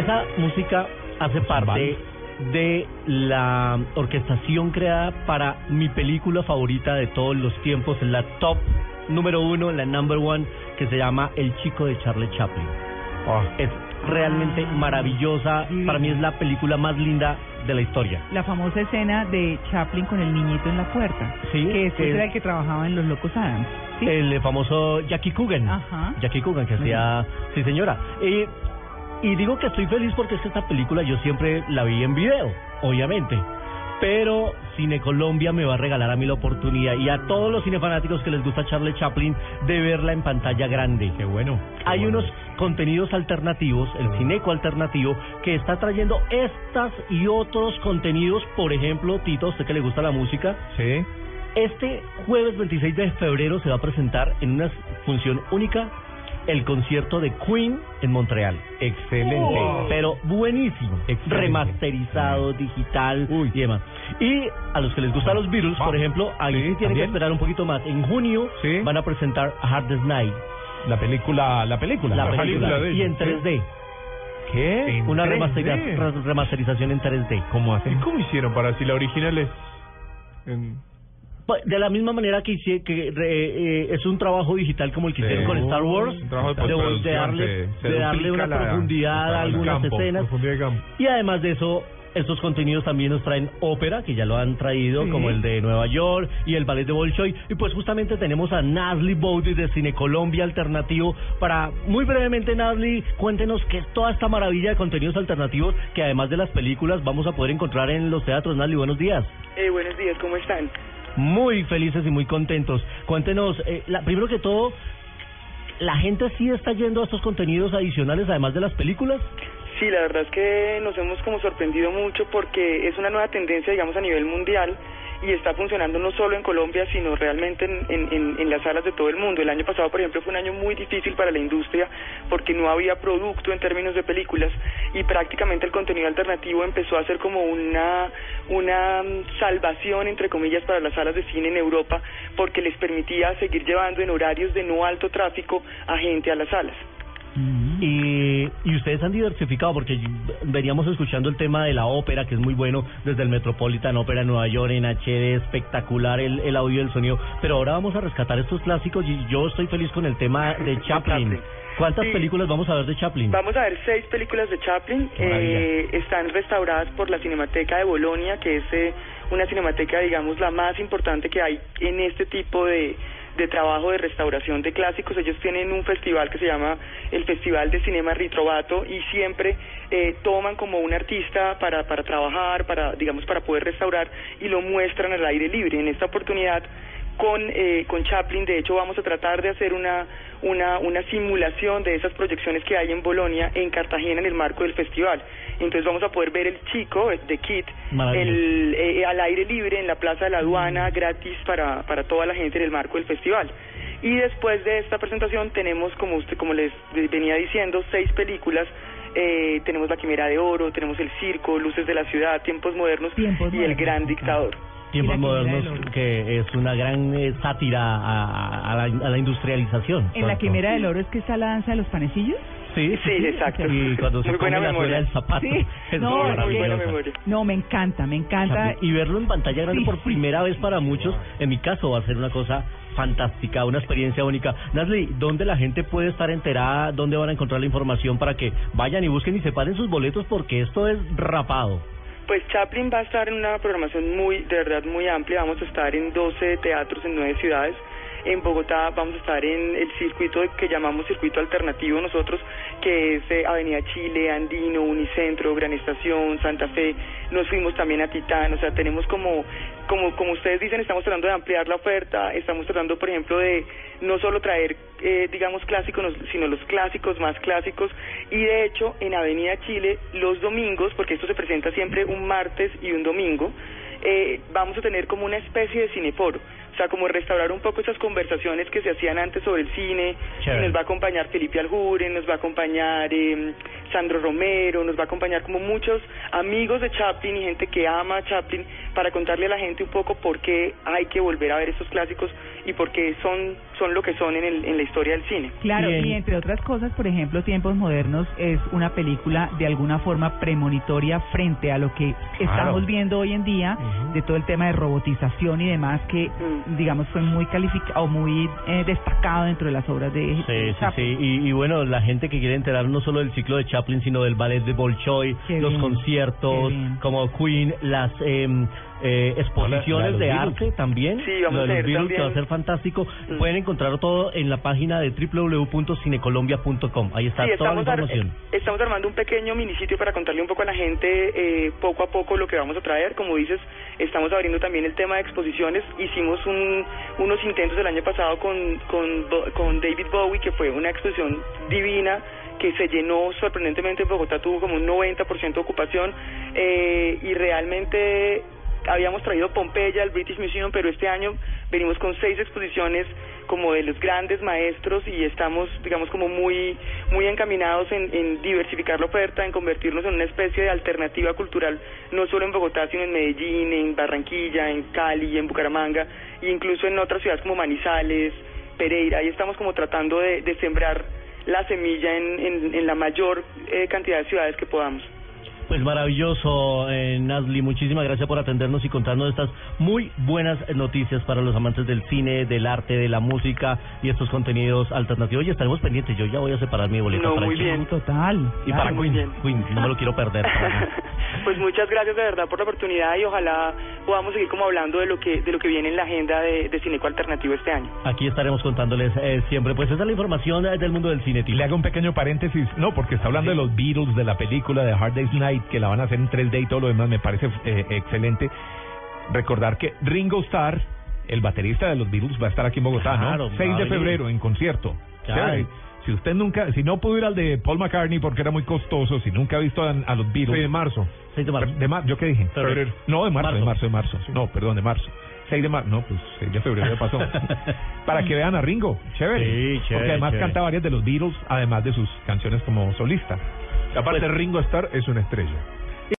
Esa música hace parte de la orquestación creada para mi película favorita de todos los tiempos, la top número uno, la number one, que se llama El chico de Charlie Chaplin. Ah. Es realmente maravillosa, para mí es la película más linda de la historia. La famosa escena de Chaplin con el niñito en la puerta. Sí, Que después que- era el que trabajaba en Los Locos Adams. ¿sí? El famoso Jackie Coogan. Ajá. Jackie Coogan, que hacía... Sí, señora. Y, y digo que estoy feliz porque es que esta película yo siempre la vi en video, obviamente. Pero Cine Colombia me va a regalar a mí la oportunidad y a todos los cinefanáticos que les gusta Charlie Chaplin de verla en pantalla grande. Qué bueno. qué Hay bueno. unos contenidos alternativos, el Cineco alternativo, que está trayendo estas y otros contenidos. Por ejemplo, Tito, a usted que le gusta la música, Sí. este jueves 26 de febrero se va a presentar en una función única el concierto de Queen en Montreal. Excelente. Pero buenísimo. Excelente. Remasterizado, digital Uy. y demás. Y a los que les gustan los Beatles, por ejemplo, ahí sí, tienen que esperar un poquito más. En junio Sí. van a presentar A Hard Day's Night, La película, la película. la película, de y en 3D. ¿Qué? En Una 3D. remasteriza- re- remasterización en 3D. ¿Cómo así? ¿Y cómo hicieron para si la original es en- De la misma manera que, hice, que re- eh, es un trabajo digital como el que Sí. hicieron con Star Wars, Un trabajo de de, de darle, que se de darle duplica una la- profundidad a algunas campo, escenas. Y además de eso, estos contenidos también nos traen ópera, que ya lo han traído, Sí. como el de Nueva York y el ballet de Bolshoi. Y pues justamente tenemos a Nasli Bowdy de Cine Colombia Alternativo para, muy brevemente, Nasli, cuéntenos qué es toda esta maravilla de contenidos alternativos que además de las películas vamos a poder encontrar en los teatros. Nasli, buenos días. Eh, buenos días, ¿cómo están? Muy felices y muy contentos. Cuéntenos, eh, la, primero que todo, ¿la gente sí está yendo a estos contenidos adicionales además de las películas? Sí, la verdad es que nos hemos como sorprendido mucho porque es una nueva tendencia, digamos, a nivel mundial y está funcionando no solo en Colombia, sino realmente en, en, las salas de todo el mundo. El año pasado, por ejemplo, fue un año muy difícil para la industria porque no había producto en términos de películas y prácticamente el contenido alternativo empezó a ser como una, una mm, salvación, entre comillas, para las salas de cine en Europa porque les permitía seguir llevando en horarios de no alto tráfico a gente a las salas. Y, y ustedes han diversificado porque veníamos escuchando el tema de la ópera, que es muy bueno, desde el Metropolitan Opera en Nueva York, en HD, espectacular el, el audio y el sonido. Pero ahora vamos a rescatar estos clásicos y yo estoy feliz con el tema de Chaplin. ¿Cuántas Sí. películas vamos a ver de Chaplin? Vamos a ver seis películas de Chaplin. Eh, están restauradas por la Cinemateca de Bolonia, que es eh, una cinemateca, digamos, la más importante que hay en este tipo de, de trabajo de restauración de clásicos. Ellos tienen un festival que se llama el Festival de Cinema Ritrovato y siempre eh, toman como un artista para, para trabajar, para, digamos, para poder restaurar y lo muestran al aire libre. En esta oportunidad con, eh, con Chaplin. De hecho, vamos a tratar de hacer una, una, una simulación de esas proyecciones que hay en Bolonia, en Cartagena, en el marco del festival. Entonces vamos a poder ver el chico, de Kit, el, eh, al aire libre en la Plaza de la Aduana, gratis para, para toda la gente en el marco del festival. Y después de esta presentación tenemos, como usted, como les venía diciendo, seis películas. Eh, tenemos La Quimera de Oro, tenemos El Circo, Luces de la Ciudad, Tiempos Modernos Tiempos y El Gran Dictador. Tiempos modernos, que es una gran eh, sátira a, a la, a la industrialización. En la quimera del oro es que está la danza de los panecillos. Sí, Sí, exacto. Y cuando se Muy buena la suela memoria. del zapato. Sí. Es No, Muy, muy maravillosa. buena memoria. No, me encanta, me encanta. Y verlo en pantalla grande Sí, por sí. primera vez para muchos, en mi caso va a ser una cosa fantástica, una experiencia única. Nasli, ¿dónde la gente puede estar enterada? ¿Dónde van a encontrar la información para que vayan y busquen y separen sus boletos? Porque esto es rapado. Pues Chaplin va a estar en una programación muy, de verdad muy amplia. Vamos a estar en 12 teatros en 9 ciudades. En Bogotá vamos a estar en el circuito que llamamos circuito alternativo nosotros, que es eh, Avenida Chile, Andino, Unicentro, Gran Estación, Santa Fe. Nos fuimos también a Titán, o sea, tenemos como, como, como ustedes dicen, estamos tratando de ampliar la oferta, estamos tratando, por ejemplo, de no solo traer, eh, digamos, clásicos, sino los clásicos más clásicos. Y de hecho, en Avenida Chile, los domingos, porque esto se presenta siempre un martes y un domingo, eh, vamos a tener como una especie de cineforo. Sea, como restaurar un poco esas conversaciones que se hacían antes sobre el cine. Chévere. Y nos va a acompañar Felipe Aljuren, nos va a acompañar eh, Sandro Romero, nos va a acompañar como muchos amigos de Chaplin y gente que ama a Chaplin para contarle a la gente un poco por qué hay que volver a ver estos clásicos y por qué son, son lo que son en, el, en la historia del cine. Claro, Bien. y entre otras cosas, por ejemplo, Tiempos Modernos es una película de alguna forma premonitoria frente a lo que estamos viendo hoy en día, de todo el tema de robotización y demás, que Mm. digamos fue muy calificado, muy eh, destacado dentro de las obras de Sí, sí, Chaplin. sí. Y, y bueno, la gente que quiere enterar no solo del ciclo de Chaplin, sino del ballet de Bolshoi, Qué los bien, conciertos como Queen, las em, eh, exposiciones La- la de de arte también. Sí, vamos lo de a a también- ser fantástico. Mm. Pueden encontrarlo todo en la página de www.cinecolombia.com. Ahí está Sí, toda la ar- información. eh, estamos armando un pequeño minisitio para contarle un poco a la gente eh, poco a poco lo que vamos a traer. Como dices, estamos abriendo también el tema de exposiciones. Hicimos un- unos intentos el año pasado con, con, con David Bowie, que fue una exposición divina que se llenó sorprendentemente en Bogotá, tuvo como un 90% de ocupación eh, y realmente habíamos traído Pompeya al British Museum, pero este año venimos con seis exposiciones como de los grandes maestros y estamos, digamos, como muy, muy encaminados en, en diversificar la oferta, en convertirnos en una especie de alternativa cultural, no solo en Bogotá, sino en Medellín, en Barranquilla, en Cali, en Bucaramanga, e incluso en otras ciudades como Manizales, Pereira. Ahí estamos como tratando de, de sembrar la semilla en, en, en la mayor eh, cantidad de ciudades que podamos. Pues maravilloso, eh, Nazli. Muchísimas gracias por atendernos y contarnos estas muy buenas noticias para los amantes del cine, del arte, de la música y estos contenidos alternativos. Y estaremos pendientes. Yo ya voy a separar mi boleta No, para muy eso. bien. Total. Y para claro. muy Queen. Queen, no me lo quiero perder. pues muchas gracias de verdad por la oportunidad y ojalá podamos seguir como hablando de lo que de lo que viene en la agenda de, de Cineco Alternativo este año. Aquí estaremos contándoles eh, siempre. Pues esa es la información eh, del mundo del cine. Y le hago un pequeño paréntesis, no, porque está hablando de los Beatles, de la película de Hard Day's Night, que la van a hacer en 3D y todo lo demás, me parece eh, excelente. Recordar que Ringo Starr, el baterista de los Beatles, va a estar aquí en Bogotá, Claro, ¿no? 6 va a de febrero en concierto. Claro. Si usted nunca, si no pudo ir al de Paul McCartney porque era muy costoso, si nunca ha visto a, a los Beatles. Sí, de marzo. 6 de marzo. De ¿Yo qué dije? Febrero. No, de marzo, Marzo. de marzo, de marzo. No, perdón, de marzo. 6 de marzo. No, pues 6 de febrero ya pasó. Para que vean a Ringo. Chévere. Sí, chévere, Porque además chévere. canta varias de los Beatles, además de sus canciones como solista. Aparte, Ringo Starr es una estrella.